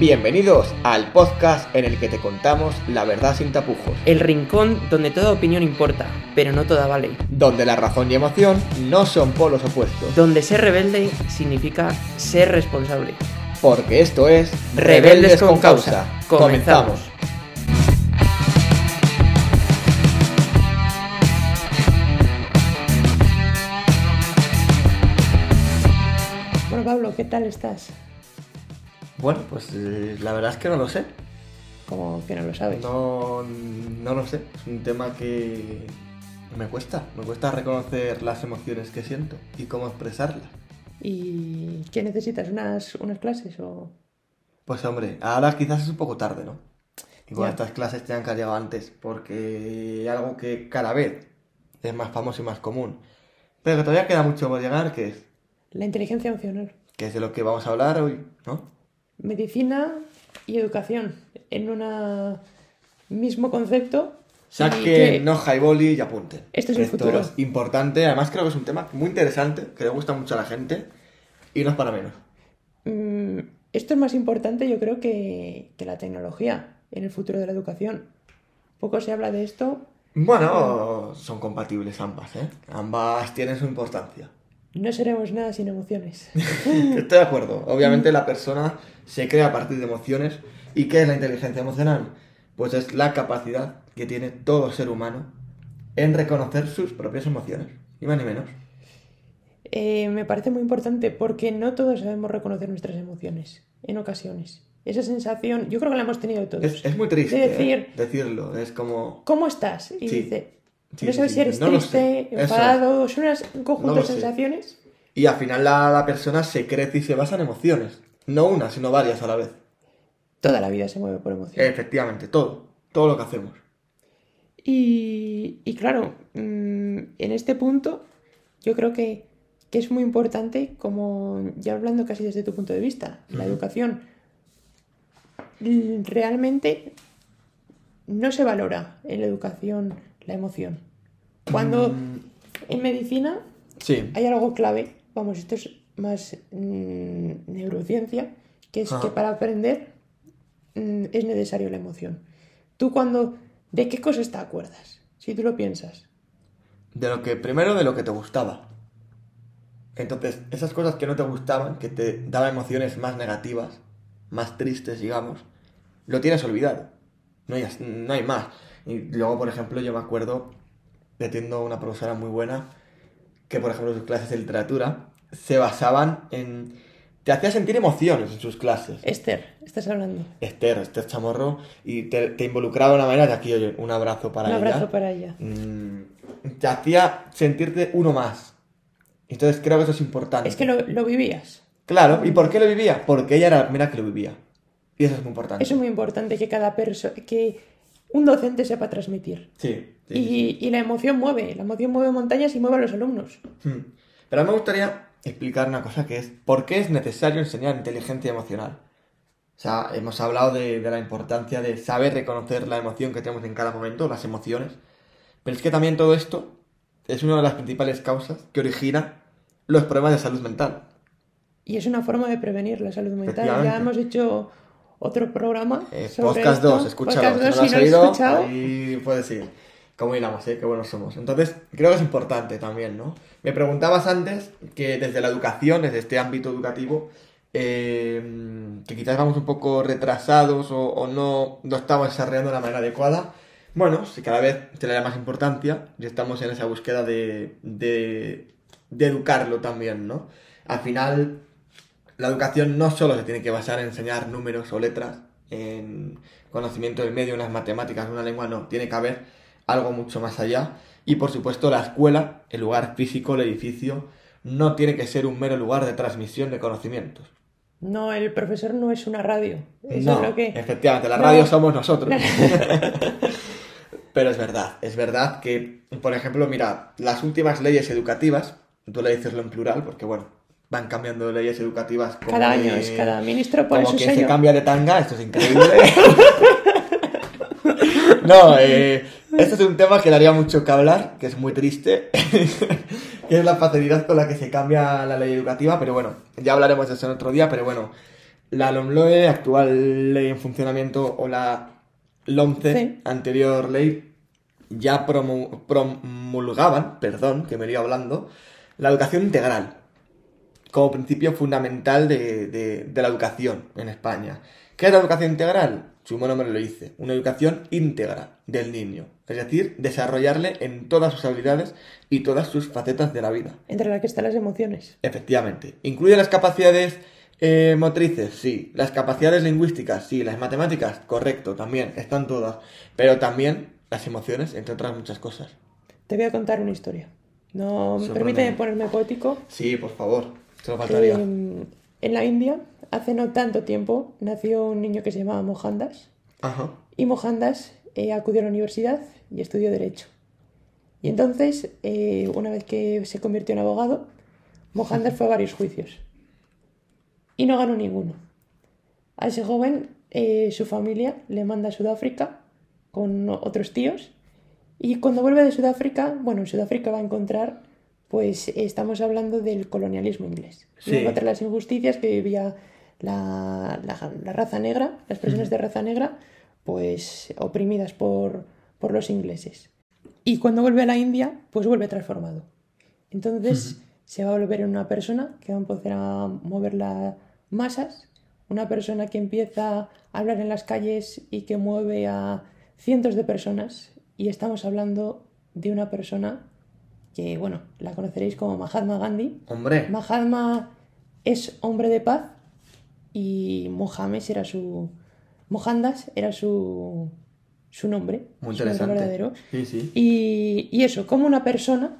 Bienvenidos al podcast en el que te contamos la verdad sin tapujos, El rincón donde toda opinión importa, pero no toda vale. donde la razón y emoción no son polos opuestos, Donde ser rebelde significa ser responsable. porque esto es Rebeldes con Causa. Comenzamos. Bueno, Pablo, ¿qué tal estás? Bueno, pues eh, la verdad es que no lo sé. Como que no lo sabes. No, no lo sé. Es un tema que me cuesta. Me cuesta reconocer las emociones que siento y cómo expresarlas. ¿Y qué necesitas? ¿Unas, unas clases o...? Pues hombre, ahora quizás es un poco tarde, ¿no? Igual Ya. estas clases que haber llegado antes, porque algo que cada vez es más famoso y más común, pero que todavía queda mucho por llegar, que es, La inteligencia emocional. que es de lo que vamos a hablar hoy, ¿no? Medicina y educación en un mismo concepto. Saquen que- hoja y boli y apunten. Esto es el Esto futuro. es importante, además creo que es un tema muy interesante, que le gusta mucho a la gente, y no es para menos. Mm, esto es más importante, yo creo, que, que la tecnología en el futuro de la educación. Poco se habla de esto. Bueno, son compatibles ambas, ¿eh? Ambas tienen su importancia. No seremos nada sin emociones. Estoy de acuerdo. Obviamente la persona se crea a partir de emociones. ¿Y qué es la inteligencia emocional? Pues es la capacidad que tiene todo ser humano en reconocer sus propias emociones. Ni más ni menos. Eh, me parece muy importante porque no todos sabemos reconocer nuestras emociones en ocasiones. Esa sensación, yo creo que la hemos tenido todos. Es, es muy triste De decir- ¿eh? decirlo. Es como... ¿Cómo estás? Y Sí. dice, Sí, no sabes sí, si eres no triste. Eso es. enfadado, son unas- un conjunto No sensaciones. Y al final la, la persona se crece y se basa en emociones. No una, sino varias a la vez. Toda la vida se mueve por emociones. Efectivamente, todo. Todo lo que hacemos. Y, y claro, mm, en este punto yo creo que, que es muy importante, como ya hablando casi desde tu punto de vista, la educación realmente no se valora en la educación la emoción. Cuando Mm, en medicina sí. hay algo clave, vamos, esto es más mm, neurociencia, que es que para aprender mm, es necesario la emoción. Tú cuando, ¿de qué cosas te acuerdas? Si tú lo piensas. De lo que, primero de lo que te gustaba. Entonces, esas cosas que no te gustaban, que te daban emociones más negativas, más tristes, digamos, lo tienes olvidado. No hay, no hay más. Y luego, por ejemplo, yo me acuerdo de teniendo una profesora muy buena, que por ejemplo sus clases de literatura se basaban en... Te hacía sentir emociones en sus clases. Esther, estás hablando. Esther, Esther Chamorro, y te, te involucraba de una manera, de aquí, oye, un abrazo para Un ella. abrazo para ella. Mm, te hacía sentirte uno más. Entonces creo que eso es importante. Es que lo, lo vivías. Claro, ¿y por qué lo vivía? Porque ella era la primera que lo vivía. Y eso es muy importante. Eso es muy importante que cada persona, que un docente sepa transmitir. Sí. sí, Y, sí, y la emoción mueve, la emoción mueve montañas y mueve a los alumnos. sí. Mm. Pero a mí me gustaría explicar una cosa que es ¿por qué es necesario enseñar inteligencia emocional? O sea, hemos hablado de, de la importancia de saber reconocer la emoción que tenemos en cada momento, las emociones. Pero es que también todo esto es una de las principales causas que origina los problemas de salud mental. Y es una forma de prevenir la salud mental. Ya hemos hecho otro programa. Eh, sobre podcast esto. 2, escúchalo. Podcast si 2, no lo si has no lo has oído, escuchado. ahí puedes ir. Como hilamos, ¿eh? Qué buenos somos. Entonces, creo que es importante también, ¿no? Me preguntabas antes que desde la educación, desde este ámbito educativo, eh, que quizás vamos un poco retrasados o, o no lo estamos desarrollando de la manera adecuada. Bueno, si cada vez se le da más importancia y estamos en esa búsqueda de, de, de educarlo también, ¿no? Al final, la educación no solo se tiene que basar en enseñar números o letras, en conocimiento del medio, en las matemáticas, una lengua, no, tiene que haber algo mucho más allá. Y por supuesto la escuela, el lugar físico, el edificio, no tiene que ser un mero lugar de transmisión de conocimientos. No, el profesor no es una radio. Eso no, es lo que. efectivamente, la No. radio somos nosotros. Pero es verdad, es verdad que, por ejemplo, mira, las últimas leyes educativas, tú le dices lo en plural, porque bueno, van cambiando leyes educativas como Cada año de- es, cada ministro pone como su quien se sello. cambia de tanga, esto es increíble. no, eh, este es un tema que daría mucho que hablar, que es muy triste, que es la facilidad con la que se cambia la ley educativa, pero bueno, ya hablaremos de eso en otro día, pero bueno, La LOMLOE, actual ley en funcionamiento, o la LOMCE, Sí. anterior ley, ya promu- promulgaban, perdón, que me iba hablando, la educación integral como principio fundamental de, de- de la educación en España. ¿Qué es la educación integral? Su mismo nombre lo dice, una educación íntegra del niño, es decir, desarrollarle en todas sus habilidades y todas sus facetas de la vida. Entre las que están las emociones. Efectivamente. ¿Incluye las capacidades eh, motrices? Sí. ¿Las capacidades lingüísticas? Sí. ¿Las matemáticas? Correcto, también. Están todas. Pero también las emociones, entre otras muchas cosas. Te voy a contar una historia. No, permíteme ponerme poético. Sí, por favor. Solo faltaría. Eh, en la India, hace no tanto tiempo, nació un niño que se llamaba Mohandas. Ajá. Y Mohandas eh, acudió a la universidad y estudió Derecho. Y entonces, eh, una vez que se convirtió en abogado, Mohandas fue a varios juicios. Y no ganó ninguno. A ese joven, eh, su familia le manda a Sudáfrica con otros tíos. Y cuando vuelve de Sudáfrica, bueno, en Sudáfrica va a encontrar, pues estamos hablando del colonialismo inglés. Sí. Va a encontrar las injusticias que vivía la, la- la raza negra, las personas de raza negra, pues oprimidas por, por los ingleses. Y cuando vuelve a la India, pues vuelve transformado. Entonces se va a volver una persona que va a empezar a mover las masas, una persona que empieza a hablar en las calles y que mueve a cientos de personas. Y estamos hablando de una persona que, bueno, la conoceréis como Mahatma Gandhi. Hombre. Mahatma es hombre de paz y Mohamed era su. Mohandas era su, su nombre. Muy su nombre interesante. verdadero. Sí, sí. Y, y eso, como una persona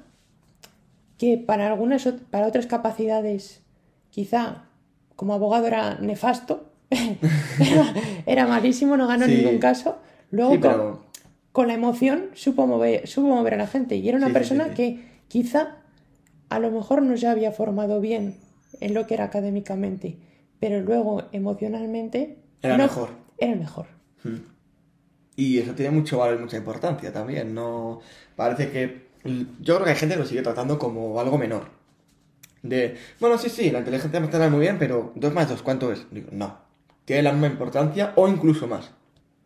que para algunas para otras capacidades, quizá como abogado era nefasto, era, era malísimo, no ganó Sí. ningún caso. Luego pero. Con la emoción supo mover, supo mover a la gente. Y era una Sí, persona sí, sí. que quizá a lo mejor no se había formado bien en lo que era académicamente, pero luego emocionalmente Era no- mejor. Era mejor. Mm. Y eso tiene mucho valor y mucha importancia también. No parece que. Yo creo que hay gente que lo sigue tratando como algo menor. De. Bueno, sí, sí, la inteligencia emocional muy bien, pero 2 más 2, ¿cuánto es? Digo, no. Tiene la misma importancia o incluso más.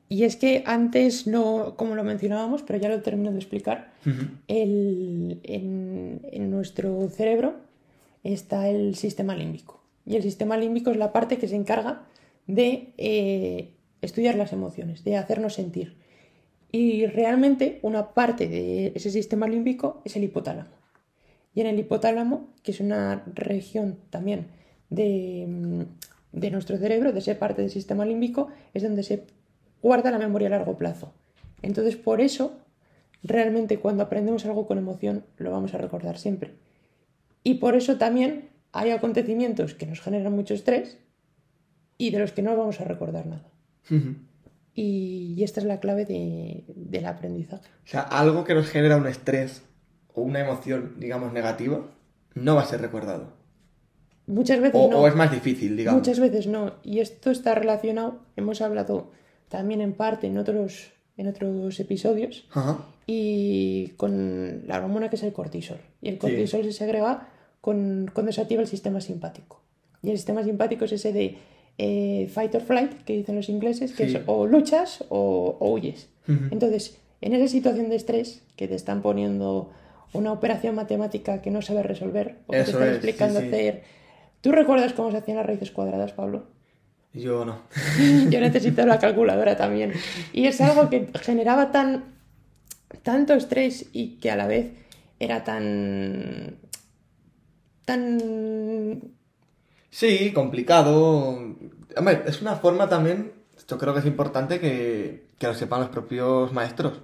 Y es que antes no, como lo mencionábamos, pero ya lo termino de explicar, el- en, en nuestro cerebro está el sistema límbico. Y el sistema límbico es la parte que se encarga de eh, estudiar las emociones, de hacernos sentir. Y realmente una parte de ese sistema límbico es el hipotálamo. Y en el hipotálamo, que es una región también de, de nuestro cerebro, de esa parte del sistema límbico, es donde se guarda la memoria a largo plazo. Entonces, por eso, realmente cuando aprendemos algo con emoción, lo vamos a recordar siempre. Y por eso también hay acontecimientos que nos generan mucho estrés y de los que no vamos a recordar nada. Y, y esta es la clave de- del aprendizaje. O sea, algo que nos genera un estrés o una emoción, digamos, negativa, no va a ser recordado. Muchas veces O, no. o es más difícil, digamos. Muchas veces no. Y esto está relacionado, hemos hablado también en parte en otros, en otros episodios, Ajá. y con la hormona que es el cortisol. Y el cortisol se segrega con, cuando se activa el sistema simpático. Y el sistema simpático es ese de eh, fight or flight, que dicen los ingleses, que Sí. es o luchas o, o huyes. Entonces, en esa situación de estrés que te están poniendo una operación matemática que no sabes resolver, o que te están es, explicando sí. hacer... ¿Tú recuerdas cómo se hacían las raíces cuadradas, Pablo? Yo no. Yo necesito la calculadora también. Y es algo que generaba tan tanto estrés y que a la vez era tan tan Sí, complicado. Hombre, es una forma también, yo creo que es importante que, que lo sepan los propios maestros.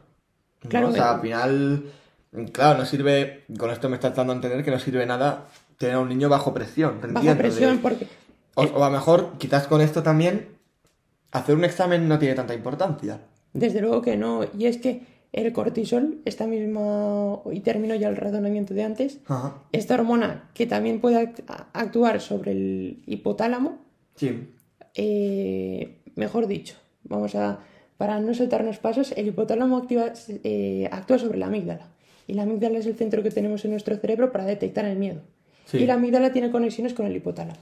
¿no? Claro, O sea, al final, claro, no sirve, con esto me estás dando a entender que no sirve nada tener a un niño bajo presión, bajo de- presión porque O, o a lo mejor, quizás con esto también, hacer un examen no tiene tanta importancia. desde luego que no y es que el cortisol esta misma y termino ya el razonamiento de antes Ajá. esta hormona que también puede act- actuar sobre el hipotálamo Sí. eh, mejor dicho, vamos a, para no saltarnos pasos, el hipotálamo activa, eh, actúa sobre la amígdala. Y la amígdala es el centro que tenemos en nuestro cerebro para detectar el miedo. Sí. Y la amígdala tiene conexiones con el hipotálamo.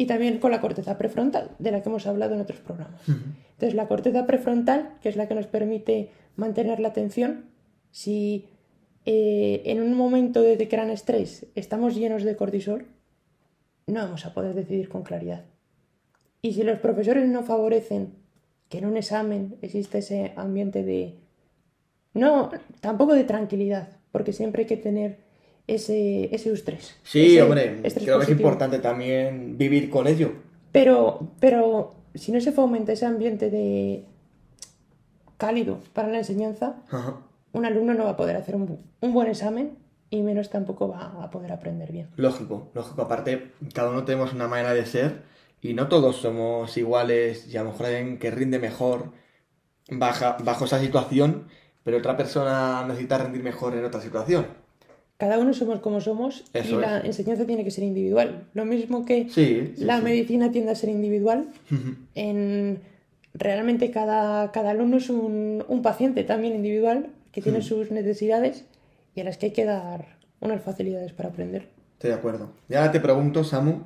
Y también con la corteza prefrontal, de la que hemos hablado en otros programas. Entonces, la corteza prefrontal, que es la que nos permite mantener la atención, si eh, en un momento de gran estrés estamos llenos de cortisol, no vamos a poder decidir con claridad. Y si los profesores no favorecen que en un examen exista ese ambiente de... No, tampoco de tranquilidad, porque siempre hay que tener ese, ese estrés. Sí, hombre, creo que es importante también vivir con ello. Pero, pero si no se fomenta ese ambiente de cálido para la enseñanza, un alumno no va a poder hacer un, un, buen examen y menos tampoco va a poder aprender bien. Lógico, lógico. Aparte, cada uno tenemos una manera de ser y no todos somos iguales y a lo mejor alguien que rinde mejor baja, bajo esa situación, pero otra persona necesita rendir mejor en otra situación cada uno somos como somos y la enseñanza tiene que ser individual. Lo mismo que la medicina tiende a ser individual, en realmente cada, cada alumno es un, paciente también individual que tiene sus necesidades y a las que hay que dar unas facilidades para aprender. Estoy de acuerdo. Y ahora te pregunto, Samu,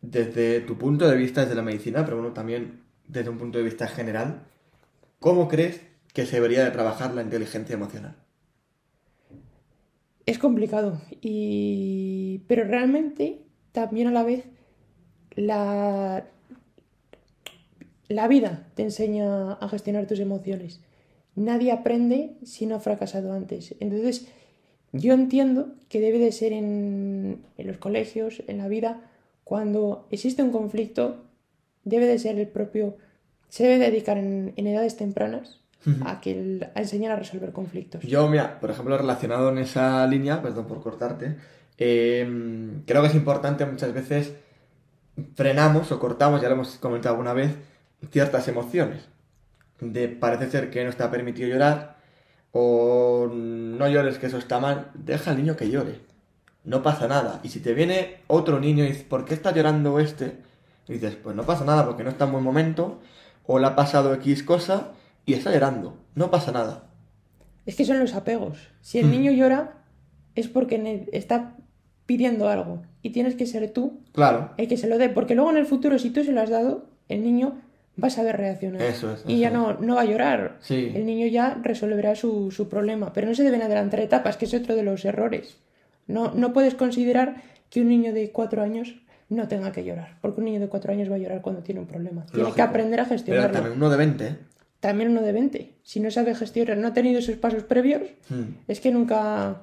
desde tu punto de vista, desde la medicina, pero bueno, también desde un punto de vista general, ¿cómo crees que se debería de trabajar la inteligencia emocional? Es complicado. Y... Pero realmente, también a la vez, la... la vida te enseña a gestionar tus emociones. Nadie aprende si no ha fracasado antes. Entonces, yo entiendo que debe de ser en, en los colegios, en la vida, cuando existe un conflicto, debe de ser el propio, se debe dedicar en edades tempranas a, que a enseñar a resolver conflictos. Yo, mira, por ejemplo, relacionado en esa línea, perdón por cortarte, em, creo que es importante muchas veces frenamos o cortamos, ya lo hemos comentado alguna vez, ciertas emociones. De parece ser que no está permitido llorar o no llores que eso está mal, deja al niño que llore. No pasa nada. Y si te viene otro niño y dice, ¿por qué está llorando este? Y dices, pues no pasa nada porque no está en buen momento o le ha pasado X cosa y está llorando. No pasa nada. Es que son los apegos. Si el mm. niño llora es porque está pidiendo algo y tienes que ser tú claro. el que se lo dé, porque luego en el futuro si tú se lo has dado, el niño va a saber reaccionar eso es, y ya no, no va a llorar. El niño ya resolverá su, su, problema, pero no se deben adelantar etapas, que es otro de los errores. No, no puedes considerar que un niño de cuatro años no tenga que llorar, porque un niño de cuatro años va a llorar cuando tiene un problema. Tiene que aprender a gestionarlo. Pero también uno de 20 también uno de 20. Si no sabe gestionar, no ha tenido esos pasos previos, hmm. es que nunca...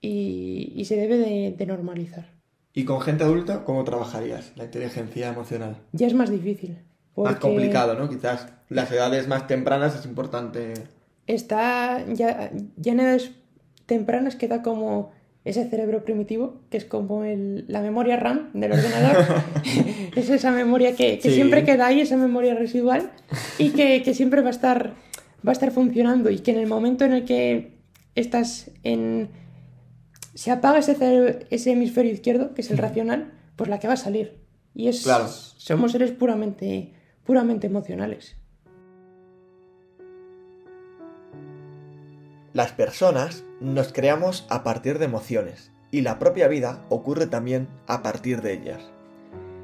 Y, se debe de, normalizar. ¿Y con gente adulta cómo trabajarías la inteligencia emocional? Ya es más difícil. Más complicado, ¿no? Quizás las edades más tempranas es importante. Está ya, ya en edades tempranas queda como ese cerebro primitivo, que es como la memoria RAM del ordenador, es esa memoria que, siempre queda ahí, esa memoria residual, y que, siempre va a, estar, va a estar funcionando, y que en el momento en el que estás en... se apaga ese, ese hemisferio izquierdo, que es el racional, pues la que va a salir. Y es, somos seres puramente, puramente emocionales. Las personas nos creamos a partir de emociones y la propia vida ocurre también a partir de ellas.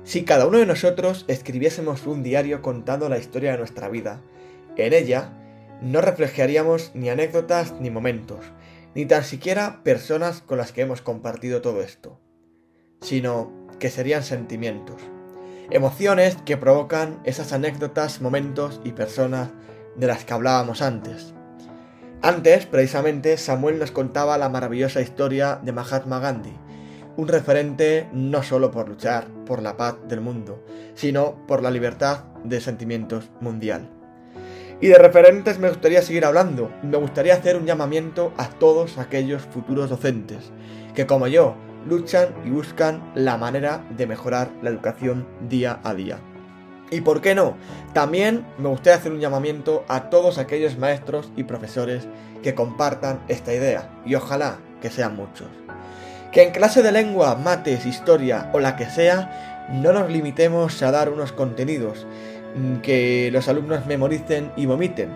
Si cada uno de nosotros escribiésemos un diario contando la historia de nuestra vida, en ella no reflejaríamos ni anécdotas ni momentos, ni tan siquiera personas con las que hemos compartido todo esto, sino que serían sentimientos, emociones que provocan esas anécdotas, momentos y personas de las que hablábamos antes. Antes, precisamente, Samuel nos contaba la maravillosa historia de Mahatma Gandhi, un referente no solo por luchar por la paz del mundo, sino por la libertad de sentimientos mundial. Y de referentes me gustaría seguir hablando, me gustaría hacer un llamamiento a todos aquellos futuros docentes, que como yo, luchan y buscan la manera de mejorar la educación día a día. Y por qué no, también me gustaría hacer un llamamiento a todos aquellos maestros y profesores que compartan esta idea, y ojalá que sean muchos. Que en clase de lengua, mates, historia o la que sea, no nos limitemos a dar unos contenidos mm, que los alumnos memoricen y vomiten,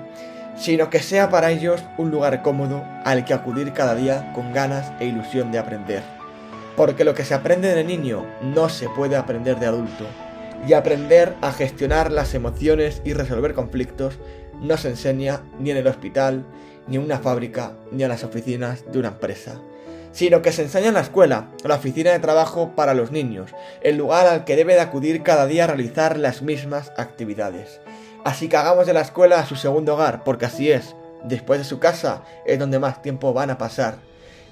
sino que sea para ellos un lugar cómodo al que acudir cada día con ganas e ilusión de aprender. Porque lo que se aprende de niño no se puede aprender de adulto. Y aprender a gestionar las emociones y resolver conflictos no se enseña ni en el hospital, ni en una fábrica, ni en las oficinas de una empresa sino que se enseña en la escuela, la oficina de trabajo para los niños, el lugar al que debe de acudir cada día a realizar las mismas actividades. Así que hagamos de la escuela su segundo hogar, porque así es, después de su casa es donde más tiempo van a pasar.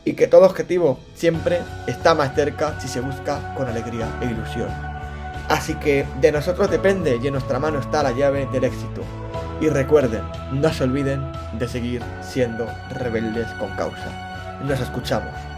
Y que todo objetivo siempre está más cerca si se busca con alegría e ilusión. Así que de nosotros depende y en nuestra mano está la llave del éxito. Y recuerden, no se olviden de seguir siendo rebeldes con causa. Nos escuchamos.